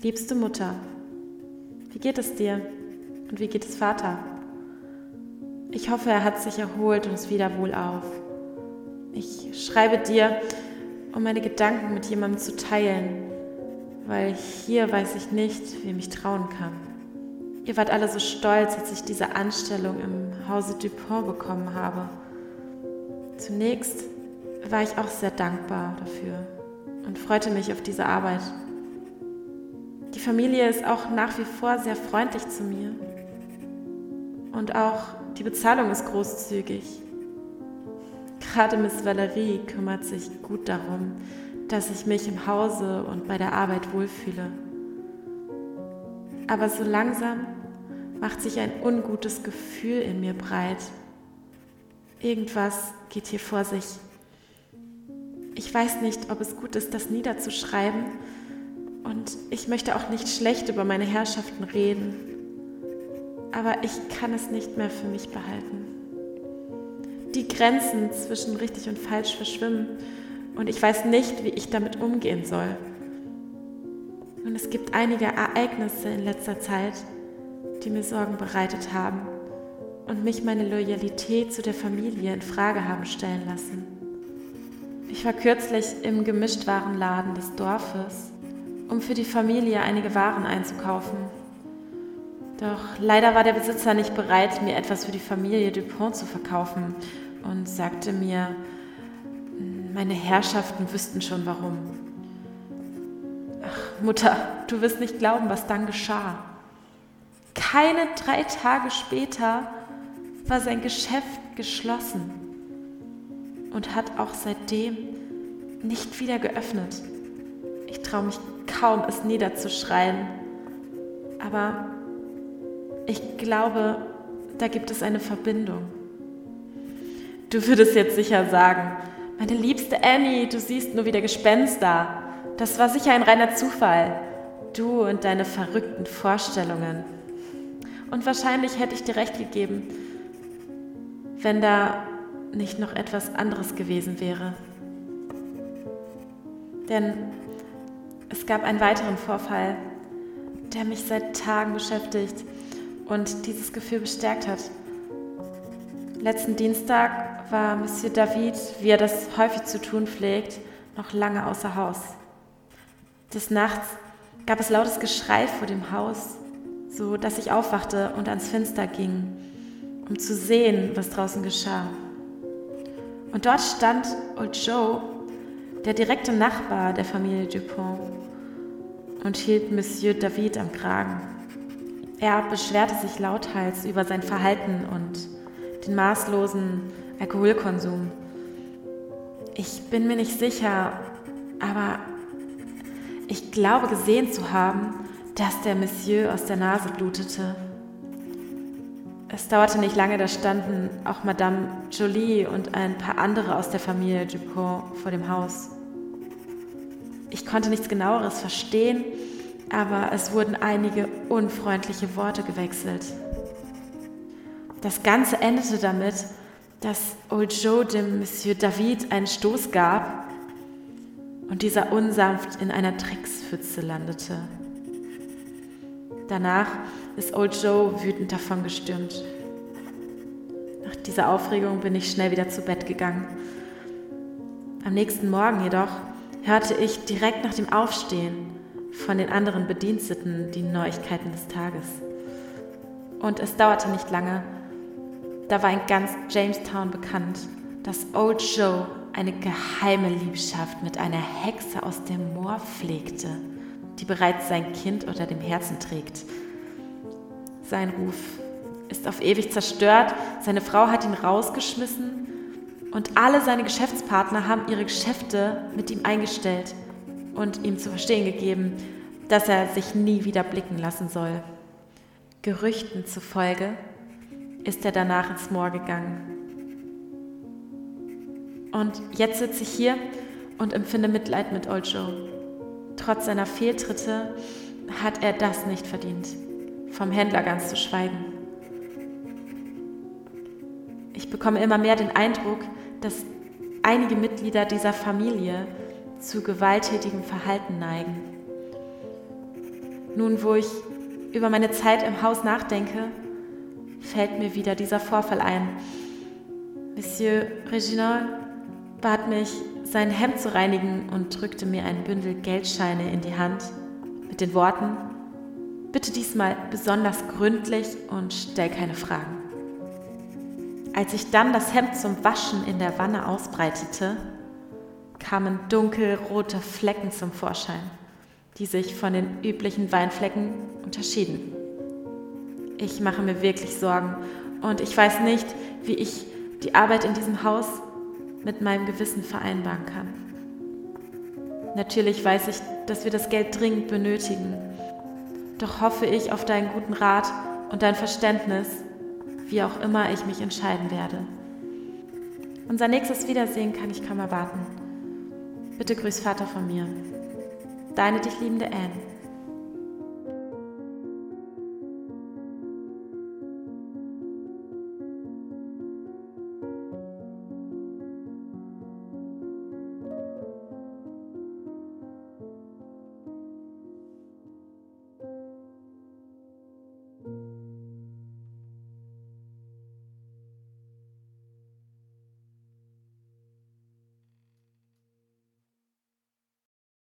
Liebste Mutter, wie geht es dir und wie geht es Vater? Ich hoffe, er hat sich erholt und ist wieder wohlauf. Ich schreibe dir, um meine Gedanken mit jemandem zu teilen, weil hier weiß ich nicht, wem ich trauen kann. Ihr wart alle so stolz, als ich diese Anstellung im Hause Dupont bekommen habe. Zunächst war ich auch sehr dankbar dafür und freute mich auf diese Arbeit. Die Familie ist auch nach wie vor sehr freundlich zu mir. Und auch die Bezahlung ist großzügig. Gerade Miss Valerie kümmert sich gut darum, dass ich mich im Hause und bei der Arbeit wohlfühle. Aber so langsam macht sich ein ungutes Gefühl in mir breit. Irgendwas geht hier vor sich. Ich weiß nicht, ob es gut ist, das niederzuschreiben, und ich möchte auch nicht schlecht über meine Herrschaften reden, aber ich kann es nicht mehr für mich behalten. Die Grenzen zwischen richtig und falsch verschwimmen und ich weiß nicht, wie ich damit umgehen soll. Und es gibt einige Ereignisse in letzter Zeit, die mir Sorgen bereitet haben und mich meine Loyalität zu der Familie in Frage haben stellen lassen. Ich war kürzlich im Gemischtwarenladen des Dorfes um für die Familie einige Waren einzukaufen. Doch leider war der Besitzer nicht bereit, mir etwas für die Familie Dupont zu verkaufen und sagte mir, meine Herrschaften wüssten schon warum. Ach, Mutter, du wirst nicht glauben, was dann geschah. Keine drei Tage später war sein Geschäft geschlossen und hat auch seitdem nicht wieder geöffnet. Ich traue mich kaum, es niederzuschreien. Aber ich glaube, da gibt es eine Verbindung. Du würdest jetzt sicher sagen, meine liebste Annie, du siehst nur wieder Gespenster. Das war sicher ein reiner Zufall. Du und deine verrückten Vorstellungen. Und wahrscheinlich hätte ich dir recht gegeben, wenn da nicht noch etwas anderes gewesen wäre. Denn es gab einen weiteren Vorfall, der mich seit Tagen beschäftigt und dieses Gefühl bestärkt hat. Letzten Dienstag war Monsieur David, wie er das häufig zu tun pflegt, noch lange außer Haus. Des Nachts gab es lautes Geschrei vor dem Haus, so dass ich aufwachte und ans Fenster ging, um zu sehen, was draußen geschah. Und dort stand Old Joe der direkte Nachbar der Familie Dupont, und hielt Monsieur David am Kragen. Er beschwerte sich lauthals über sein Verhalten und den maßlosen Alkoholkonsum. Ich bin mir nicht sicher, aber ich glaube gesehen zu haben, dass der Monsieur aus der Nase blutete. Es dauerte nicht lange, da standen auch Madame Jolie und ein paar andere aus der Familie Dupont vor dem Haus. Ich konnte nichts genaueres verstehen, aber es wurden einige unfreundliche Worte gewechselt. Das Ganze endete damit, dass Old Joe dem Monsieur David einen Stoß gab und dieser unsanft in einer Dreckspfütze landete. Danach ist Old Joe wütend davongestürmt. Nach dieser Aufregung bin ich schnell wieder zu Bett gegangen. Am nächsten Morgen jedoch hörte ich direkt nach dem Aufstehen von den anderen Bediensteten die Neuigkeiten des Tages. Und es dauerte nicht lange, da war in ganz Jamestown bekannt, dass Old Joe eine geheime Liebschaft mit einer Hexe aus dem Moor pflegte, die bereits sein Kind unter dem Herzen trägt. Sein Ruf ist auf ewig zerstört, seine Frau hat ihn rausgeschmissen und alle seine Geschäftspartner haben ihre Geschäfte mit ihm eingestellt und ihm zu verstehen gegeben, dass er sich nie wieder blicken lassen soll. Gerüchten zufolge ist er danach ins Moor gegangen. Und jetzt sitze ich hier und empfinde Mitleid mit Old Joe. Trotz seiner Fehltritte hat er das nicht verdient, vom Händler ganz zu schweigen. Ich bekomme immer mehr den Eindruck, dass einige Mitglieder dieser Familie zu gewalttätigem Verhalten neigen. Nun, wo ich über meine Zeit im Haus nachdenke, fällt mir wieder dieser Vorfall ein. Monsieur Reginald bat mich, sein Hemd zu reinigen und drückte mir ein Bündel Geldscheine in die Hand mit den Worten, bitte diesmal besonders gründlich und stell keine Fragen. Als ich dann das Hemd zum Waschen in der Wanne ausbreitete, kamen dunkelrote Flecken zum Vorschein, die sich von den üblichen Weinflecken unterschieden. Ich mache mir wirklich Sorgen und ich weiß nicht, wie ich die Arbeit in diesem Haus mit meinem Gewissen vereinbaren kann. Natürlich weiß ich, dass wir das Geld dringend benötigen. Doch hoffe ich auf deinen guten Rat und dein Verständnis, wie auch immer ich mich entscheiden werde. Unser nächstes Wiedersehen kann ich kaum erwarten. Bitte grüß Vater von mir. Deine dich liebende Anne.